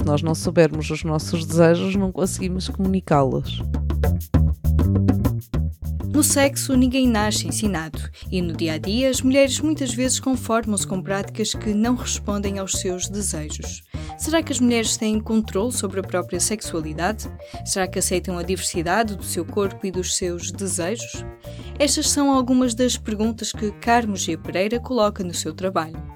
se nós não soubermos os nossos desejos, não conseguimos comunicá-los. No sexo, ninguém nasce ensinado, e no dia a dia, as mulheres muitas vezes conformam-se com práticas que não respondem aos seus desejos. Será que as mulheres têm controle sobre a própria sexualidade? Será que aceitam a diversidade do seu corpo e dos seus desejos? Estas são algumas das perguntas que Carmo G. Pereira coloca no seu trabalho.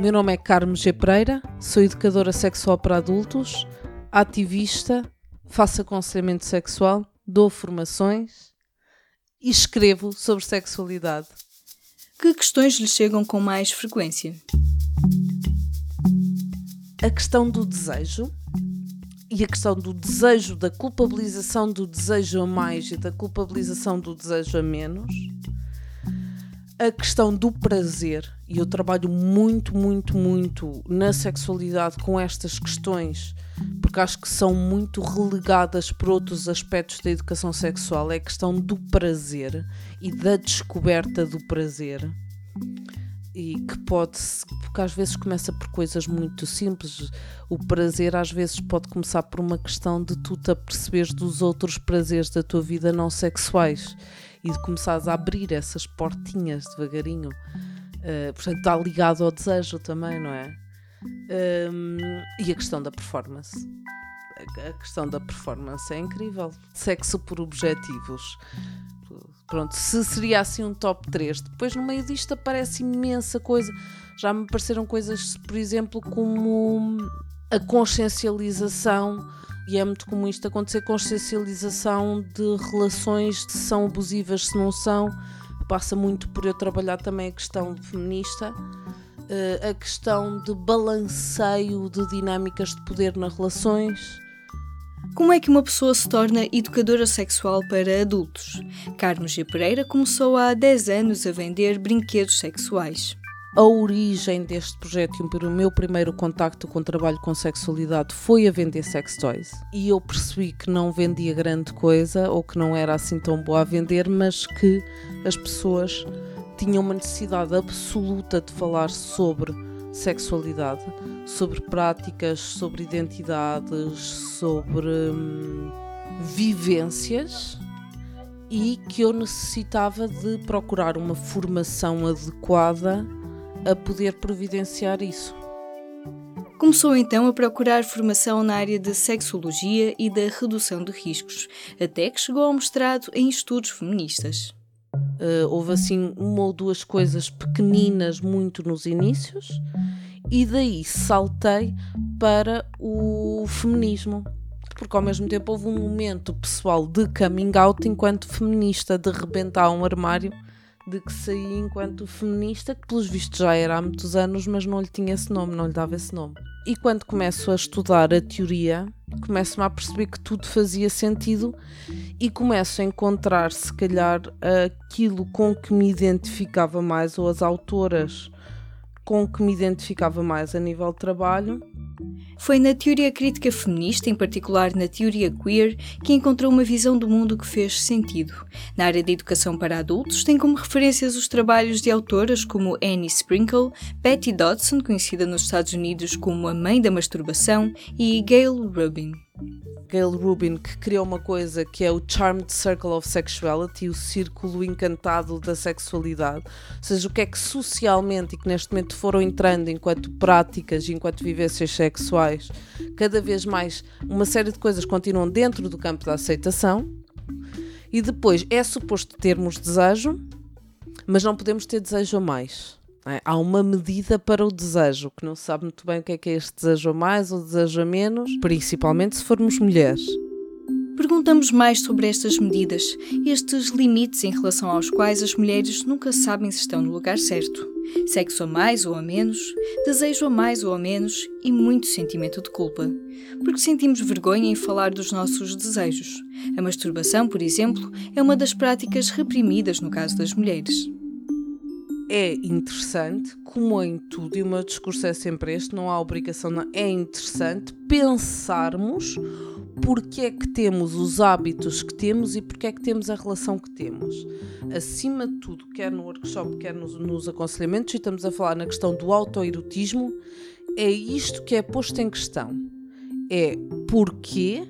O meu nome é Carmo G. Pereira, sou educadora sexual para adultos, ativista, faço aconselhamento sexual, dou formações e escrevo sobre sexualidade. Que questões lhe chegam com mais frequência? A questão do desejo e a questão do desejo, da culpabilização do desejo a mais e da culpabilização do desejo a menos. A questão do prazer, e eu trabalho muito, muito, muito na sexualidade com estas questões porque acho que são muito relegadas por outros aspectos da educação sexual. É a questão do prazer e da descoberta do prazer. E que pode, porque às vezes começa por coisas muito simples. O prazer às vezes pode começar por uma questão de tu te aperceberes dos outros prazeres da tua vida não sexuais e de começares a abrir essas portinhas devagarinho. Uh, portanto, está ligado ao desejo também, não é? Um, e a questão da performance. A questão da performance é incrível. Sexo por objetivos. Pronto, se seria assim um top 3. Depois no meio disto aparece imensa coisa. Já me apareceram coisas, por exemplo, como a consciencialização, e é muito comum isto acontecer, consciencialização de relações, se são abusivas, se não são. Passa muito por eu trabalhar também a questão feminista uh, a questão de balanceio de dinâmicas de poder nas relações. Como é que uma pessoa se torna educadora sexual para adultos? Carlos G. Pereira começou há 10 anos a vender brinquedos sexuais. A origem deste projeto e o meu primeiro contacto com o trabalho com sexualidade foi a vender sex toys. E eu percebi que não vendia grande coisa ou que não era assim tão boa a vender, mas que as pessoas tinham uma necessidade absoluta de falar sobre sexualidade, sobre práticas, sobre identidades, sobre hum, vivências e que eu necessitava de procurar uma formação adequada a poder providenciar isso. Começou então a procurar formação na área de sexologia e da redução de riscos, até que chegou ao mestrado em estudos feministas. Uh, houve assim uma ou duas coisas pequeninas muito nos inícios e daí saltei para o feminismo. Porque ao mesmo tempo houve um momento pessoal de coming out enquanto feminista, de rebentar um armário, de que saí enquanto feminista, que pelos vistos já era há muitos anos, mas não lhe tinha esse nome, não lhe dava esse nome. E quando começo a estudar a teoria, começo-me a perceber que tudo fazia sentido e começo a encontrar, se calhar, aquilo com que me identificava mais, ou as autoras com que me identificava mais a nível de trabalho. Foi na teoria crítica feminista, em particular na teoria queer, que encontrou uma visão do mundo que fez sentido. Na área de educação para adultos, tem como referências os trabalhos de autoras como Annie Sprinkle, Betty Dodson, conhecida nos Estados Unidos como a mãe da masturbação, e Gail Rubin. Gail Rubin, que criou uma coisa que é o Charmed Circle of Sexuality, o círculo encantado da sexualidade. Ou seja, o que é que socialmente e que neste momento foram entrando enquanto práticas e enquanto vivências sexuais, cada vez mais uma série de coisas continuam dentro do campo da aceitação. E depois é suposto termos desejo, mas não podemos ter desejo a mais. É? Há uma medida para o desejo, que não se sabe muito bem o que é que é este desejo a mais ou desejo a menos, principalmente se formos mulheres. Perguntamos mais sobre estas medidas, estes limites em relação aos quais as mulheres nunca sabem se estão no lugar certo. Sexo a mais ou a menos, desejo a mais ou a menos e muito sentimento de culpa. Porque sentimos vergonha em falar dos nossos desejos. A masturbação, por exemplo, é uma das práticas reprimidas no caso das mulheres é interessante, como em tudo, e o meu discurso é sempre este: não há obrigação, não, é interessante pensarmos porque é que temos os hábitos que temos e porque é que temos a relação que temos. Acima de tudo, quer no workshop, quer nos, nos aconselhamentos, e estamos a falar na questão do autoerotismo, é isto que é posto em questão. É porquê,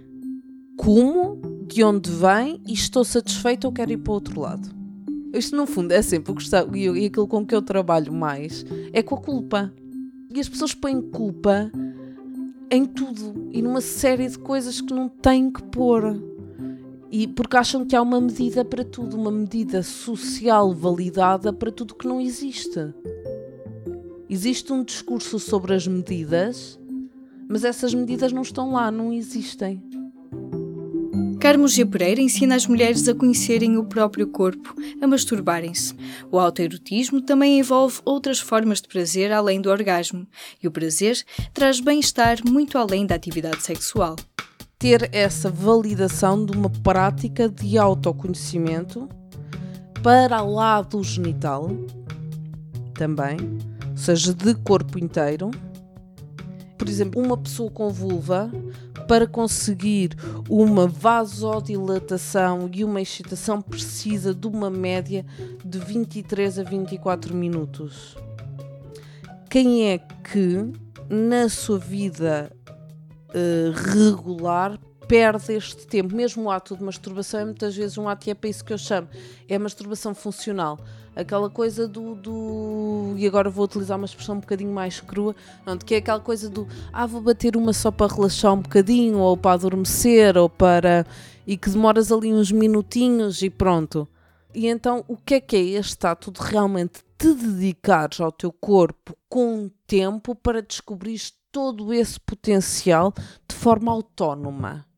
como, de onde vem e estou satisfeito ou quero ir para o outro lado. Isto, no fundo, é sempre o que está, e aquilo com que eu trabalho mais é com a culpa. E as pessoas põem culpa em tudo e numa série de coisas que não têm que pôr. E porque acham que há uma medida para tudo, uma medida social validada para tudo que não existe. Existe um discurso sobre as medidas, mas essas medidas não estão lá, não existem. Carmo G. Pereira ensina as mulheres a conhecerem o próprio corpo, a masturbarem-se. O autoerotismo também envolve outras formas de prazer além do orgasmo, e o prazer traz bem-estar muito além da atividade sexual. Ter essa validação de uma prática de autoconhecimento para lá do genital, também, ou seja, de corpo inteiro. Por exemplo, uma pessoa com vulva para conseguir uma vasodilatação e uma excitação precisa de uma média de 23 a 24 minutos. Quem é que na sua vida uh, regular perde este tempo? Mesmo o ato de masturbação é muitas vezes um ato, e é para isso que eu chamo, é masturbação funcional aquela coisa do, do, E agora vou utilizar uma expressão um bocadinho mais crua, onde que é aquela coisa do. Ah, vou bater uma só para relaxar um bocadinho, ou para adormecer, ou para. e que demoras ali uns minutinhos e pronto. E então, o que é que é este ato de realmente te dedicares ao teu corpo com tempo para descobrir todo esse potencial de forma autónoma?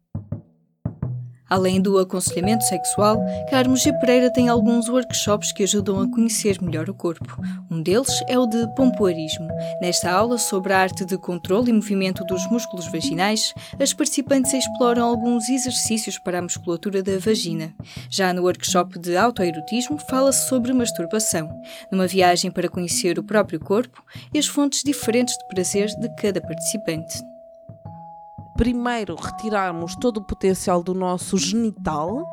Além do aconselhamento sexual, Carmo G. Pereira tem alguns workshops que ajudam a conhecer melhor o corpo. Um deles é o de pompoarismo. Nesta aula sobre a arte de controle e movimento dos músculos vaginais, as participantes exploram alguns exercícios para a musculatura da vagina. Já no workshop de autoerotismo, fala-se sobre masturbação, numa viagem para conhecer o próprio corpo e as fontes diferentes de prazer de cada participante primeiro retirarmos todo o potencial do nosso genital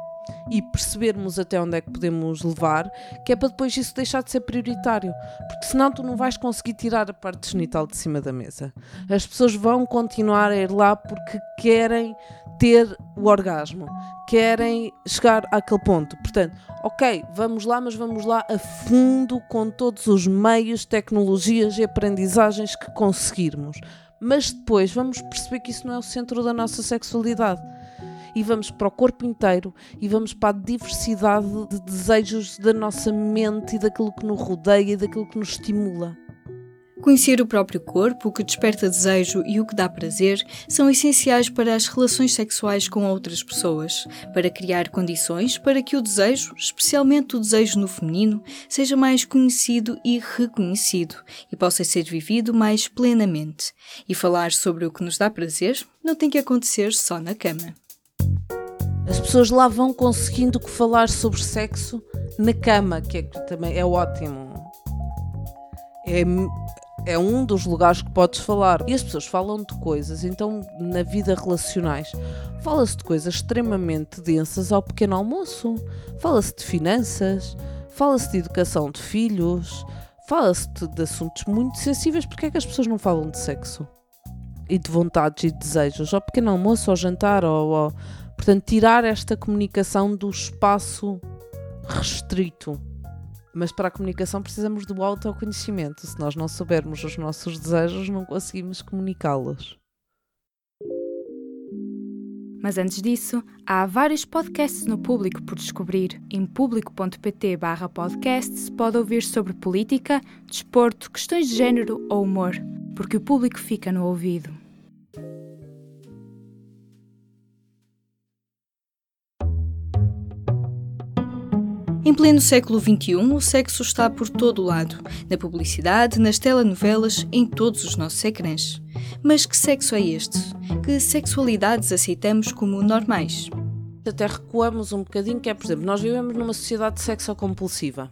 e percebermos até onde é que podemos levar, que é para depois isso deixar de ser prioritário, porque senão tu não vais conseguir tirar a parte genital de cima da mesa. As pessoas vão continuar a ir lá porque querem ter o orgasmo, querem chegar àquele ponto. Portanto, ok, vamos lá, mas vamos lá a fundo com todos os meios, tecnologias e aprendizagens que conseguirmos mas depois vamos perceber que isso não é o centro da nossa sexualidade. E vamos para o corpo inteiro e vamos para a diversidade de desejos da nossa mente e daquilo que nos rodeia e daquilo que nos estimula. Conhecer o próprio corpo, o que desperta desejo e o que dá prazer são essenciais para as relações sexuais com outras pessoas, para criar condições para que o desejo, especialmente o desejo no feminino, seja mais conhecido e reconhecido e possa ser vivido mais plenamente. E falar sobre o que nos dá prazer não tem que acontecer só na cama. As pessoas lá vão conseguindo falar sobre sexo na cama, que, é, que também é ótimo. É é um dos lugares que podes falar. E as pessoas falam de coisas, então na vida relacionais, fala-se de coisas extremamente densas ao pequeno almoço. Fala-se de finanças, fala-se de educação de filhos, fala-se de, assuntos muito sensíveis. Porque é que as pessoas não falam de sexo? E de vontades e desejos, ao pequeno almoço, ao jantar, ou... portanto, tirar esta comunicação do espaço restrito mas para a comunicação precisamos do autoconhecimento. Se nós não soubermos os nossos desejos, não conseguimos comunicá-los. Mas antes disso, há vários podcasts no público por descobrir. Em público.pt podcast pode ouvir sobre política, desporto, questões de género ou humor, porque o público fica no ouvido. Em pleno século XXI, o sexo está por todo o lado, na publicidade, nas telenovelas, em todos os nossos ecrãs. Mas que sexo é este? Que sexualidades aceitamos como normais? Até recuamos um bocadinho, que é, por exemplo, nós vivemos numa sociedade sexocompulsiva.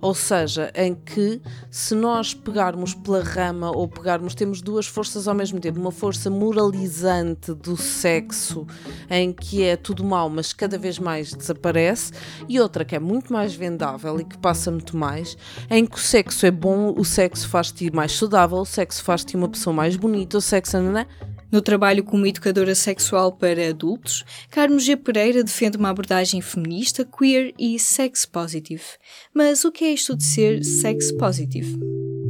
Ou seja, em que se nós pegarmos pela rama ou pegarmos, temos duas forças ao mesmo tempo, uma força moralizante do sexo, em que é tudo mau, mas cada vez mais desaparece, e outra que é muito mais vendável e que passa muito mais, em que o sexo é bom, o sexo faz-te mais saudável, o sexo faz-te uma pessoa mais bonita, o sexo. Não? No trabalho como educadora sexual para adultos, Carmo G. Pereira defende uma abordagem feminista, queer e sex positive. Mas o que é isto de ser sex positive?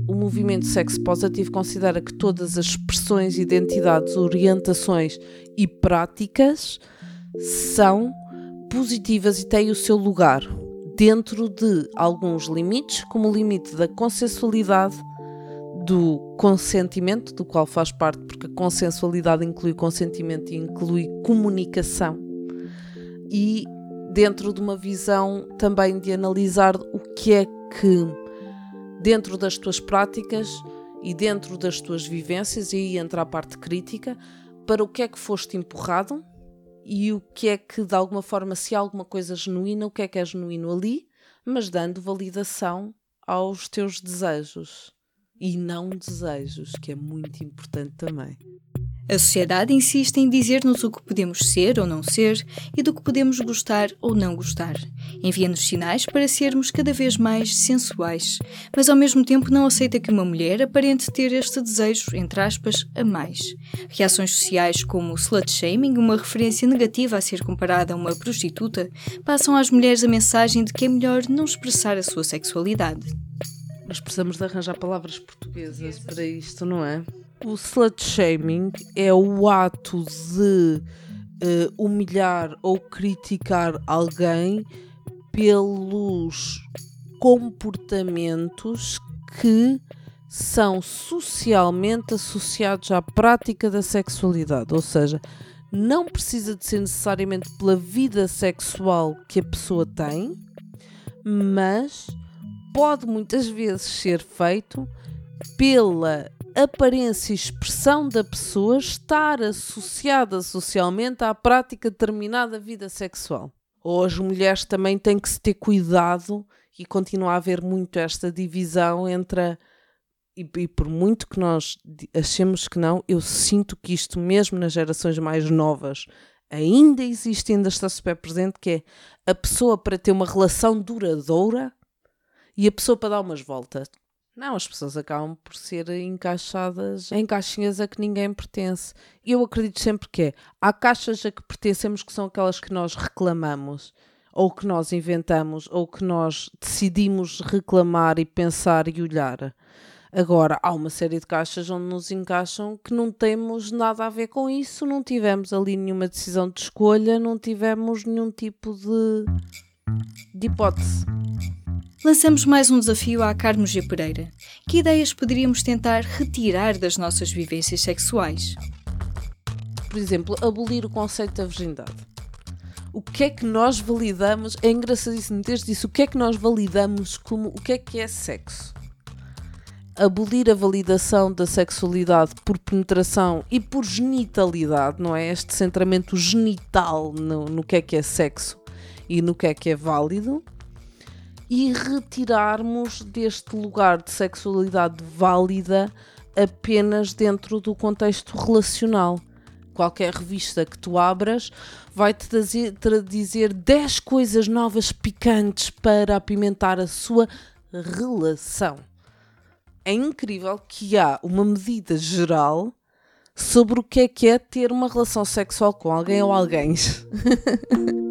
O movimento sex positive considera que todas as expressões, identidades, orientações e práticas são positivas e têm o seu lugar dentro de alguns limites, como o limite da consensualidade, do consentimento, do qual faz parte, porque a consensualidade inclui consentimento e inclui comunicação, e dentro de uma visão também de analisar o que é que, dentro das tuas práticas e dentro das tuas vivências, e aí entra a parte crítica, para o que é que foste empurrado e o que é que, de alguma forma, se há alguma coisa genuína, o que é que é genuíno ali, mas dando validação aos teus desejos e não desejos, que é muito importante também. A sociedade insiste em dizer-nos o que podemos ser ou não ser e do que podemos gostar ou não gostar. Envia-nos sinais para sermos cada vez mais sensuais, mas ao mesmo tempo não aceita que uma mulher aparente ter este desejo, entre aspas, a mais. Reações sociais como o slut shaming, uma referência negativa a ser comparada a uma prostituta, passam às mulheres a mensagem de que é melhor não expressar a sua sexualidade. Nós precisamos de arranjar palavras portuguesas para isto, não é? O slut shaming é o ato de uh, humilhar ou criticar alguém pelos comportamentos que são socialmente associados à prática da sexualidade, ou seja, não precisa de ser necessariamente pela vida sexual que a pessoa tem, mas pode muitas vezes ser feito pela aparência e expressão da pessoa estar associada socialmente à prática de determinada vida sexual. Ou as mulheres também têm que se ter cuidado e continua a haver muito esta divisão entre a, e, e, por muito que nós achemos que não, eu sinto que isto mesmo nas gerações mais novas ainda existe, ainda está super presente, que é a pessoa para ter uma relação duradoura e a pessoa para dar umas voltas. Não, as pessoas acabam por ser encaixadas em caixinhas a que ninguém pertence. E eu acredito sempre que é. Há caixas a que pertencemos que são aquelas que nós reclamamos, ou que nós inventamos, ou que nós decidimos reclamar e pensar e olhar. Agora, há uma série de caixas onde nos encaixam que não temos nada a ver com isso, não tivemos ali nenhuma decisão de escolha, não tivemos nenhum tipo de, de hipótese lançamos mais um desafio à Carmo G. Pereira. Que ideias poderíamos tentar retirar das nossas vivências sexuais? Por exemplo, abolir o conceito da virgindade. O que é que nós validamos? É engraçadíssimo desde isso. O que é que nós validamos como o que é que é sexo? Abolir a validação da sexualidade por penetração e por genitalidade, não é? Este centramento genital no, no que é que é sexo e no que é que é válido e retirarmos deste lugar de sexualidade válida apenas dentro do contexto relacional. Qualquer revista que tu abras vai-te dizer 10 coisas novas picantes para apimentar a sua relação. É incrível que há uma medida geral sobre o que é que é ter uma relação sexual com alguém ou alguém.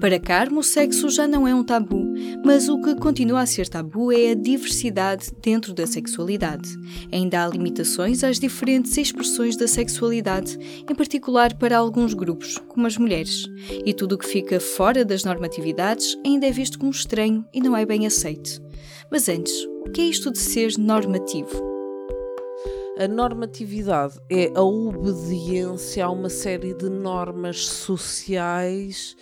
Para Carmo, o sexo já não é um tabu, mas o que continua a ser tabu é a diversidade dentro da sexualidade. Ainda há limitações às diferentes expressões da sexualidade, em particular para alguns grupos, como as mulheres. E tudo o que fica fora das normatividades ainda é visto como estranho e não é bem aceito. Mas antes, o que é isto de ser normativo? A normatividade é a obediência a uma série de normas sociais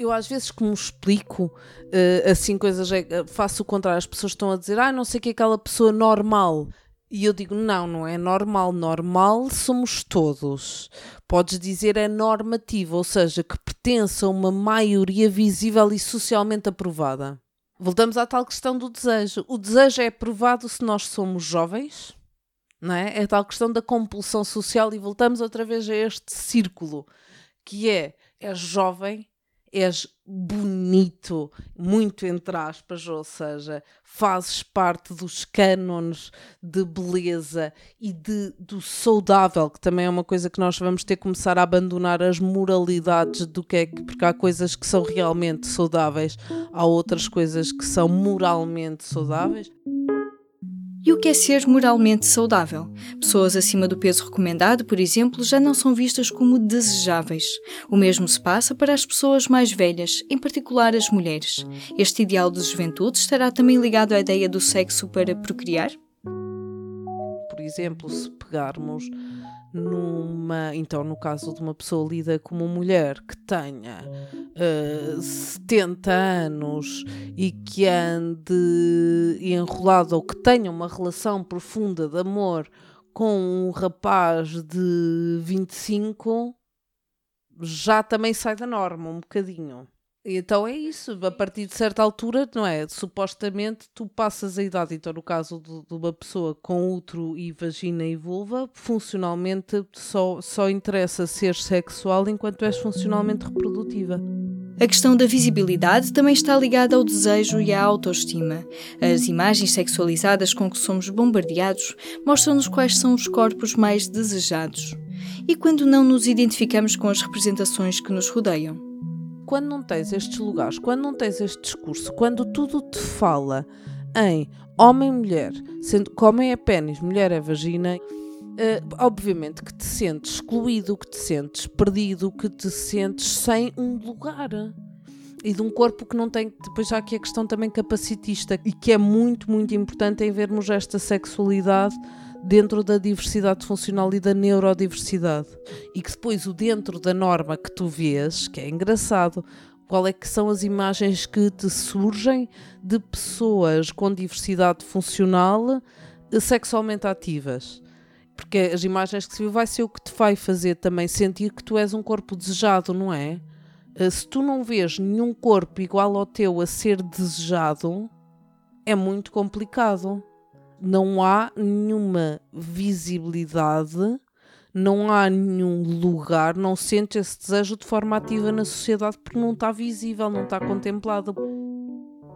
eu às vezes como explico uh, assim coisas, é, faço o contrário, as pessoas estão a dizer, ah, não sei o que é aquela pessoa normal. E eu digo, não, não é normal. Normal somos todos. Podes dizer é normativo, ou seja, que pertence a uma maioria visível e socialmente aprovada. Voltamos à tal questão do desejo. O desejo é aprovado se nós somos jovens, não é? É a tal questão da compulsão social e voltamos outra vez a este círculo, que é, é jovem, és bonito, muito entre aspas, ou seja, fazes parte dos cânones de beleza e de, do saudável, que também é uma coisa que nós vamos ter que começar a abandonar as moralidades do que é que, porque há coisas que são realmente saudáveis, há outras coisas que são moralmente saudáveis. E o que é ser moralmente saudável? Pessoas acima do peso recomendado, por exemplo, já não são vistas como desejáveis. O mesmo se passa para as pessoas mais velhas, em particular as mulheres. Este ideal de juventude estará também ligado à ideia do sexo para procriar? Por exemplo, se pegarmos numa. Então, no caso de uma pessoa lida como mulher que tenha uh, eh, 70 anos e que ande enrolado ou que tenha uma relação profunda de amor com um rapaz de 25, já também sai da norma um bocadinho. Então é isso, a partir de certa altura, não é? Supostamente tu passas a idade, então no caso de, de uma pessoa com útero e vagina e vulva, funcionalmente só, só interessa ser sexual enquanto és funcionalmente reprodutiva. A questão da visibilidade também está ligada ao desejo e à autoestima. As imagens sexualizadas com que somos bombardeados mostram-nos quais são os corpos mais desejados. E quando não nos identificamos com as representações que nos rodeiam? Quando não tens estes lugares, quando não tens este discurso, quando tudo te fala em homem-mulher, sendo que homem é pênis, mulher é vagina, uh, obviamente que te sentes excluído, que te sentes perdido, que te sentes sem um lugar. E de um corpo que não tem. Depois há aqui a questão também capacitista e que é muito, muito importante em vermos esta sexualidade dentro da diversidade funcional e da neurodiversidade. E que depois o dentro da norma que tu vês, que é engraçado, qual é que são as imagens que te surgem de pessoas com diversidade funcional eh, sexualmente ativas. Porque as imagens que se viu vai ser o que te vai fazer também sentir que tu és um corpo desejado, não é? Eh, se tu não vês nenhum corpo igual ao teu a ser desejado, é muito complicado não há nenhuma visibilidade, não há nenhum lugar, não sente esse desejo de forma ativa na sociedade porque não está visível, não está contemplado.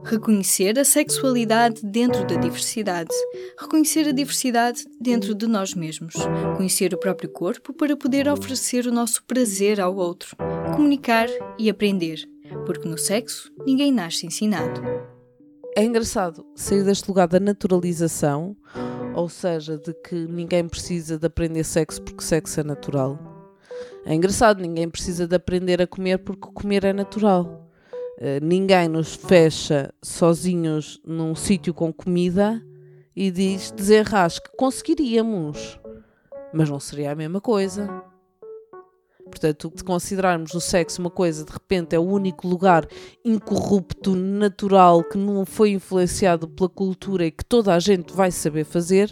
Reconhecer a sexualidade dentro da diversidade. Reconhecer a diversidade dentro de nós mesmos. Conhecer o próprio corpo para poder oferecer o nosso prazer ao outro. Comunicar e aprender. Porque no sexo ninguém nasce ensinado é engraçado sair deste lugar da naturalização, ou seja, de que ninguém precisa de aprender sexo porque sexo é natural. É engraçado, ninguém precisa de aprender a comer porque comer é natural. Uh, ninguém nos fecha sozinhos num sítio com comida e diz desenrasque. Conseguiríamos, mas não seria a mesma coisa. Portanto, se considerarmos o sexo uma coisa de repente é o único lugar incorrupto, natural, que não foi influenciado pela cultura e que toda a gente vai saber fazer.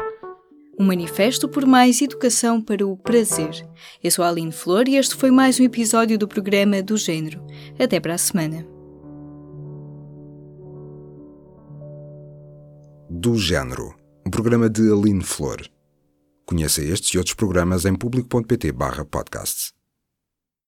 Um manifesto por mais educação para o prazer. Eu sou a Aline Flor e este foi mais um episódio do programa do Gênero. Até para a semana. Do Gênero, um programa de Aline Flor. Conheça estes e outros programas em público.pt/podcasts.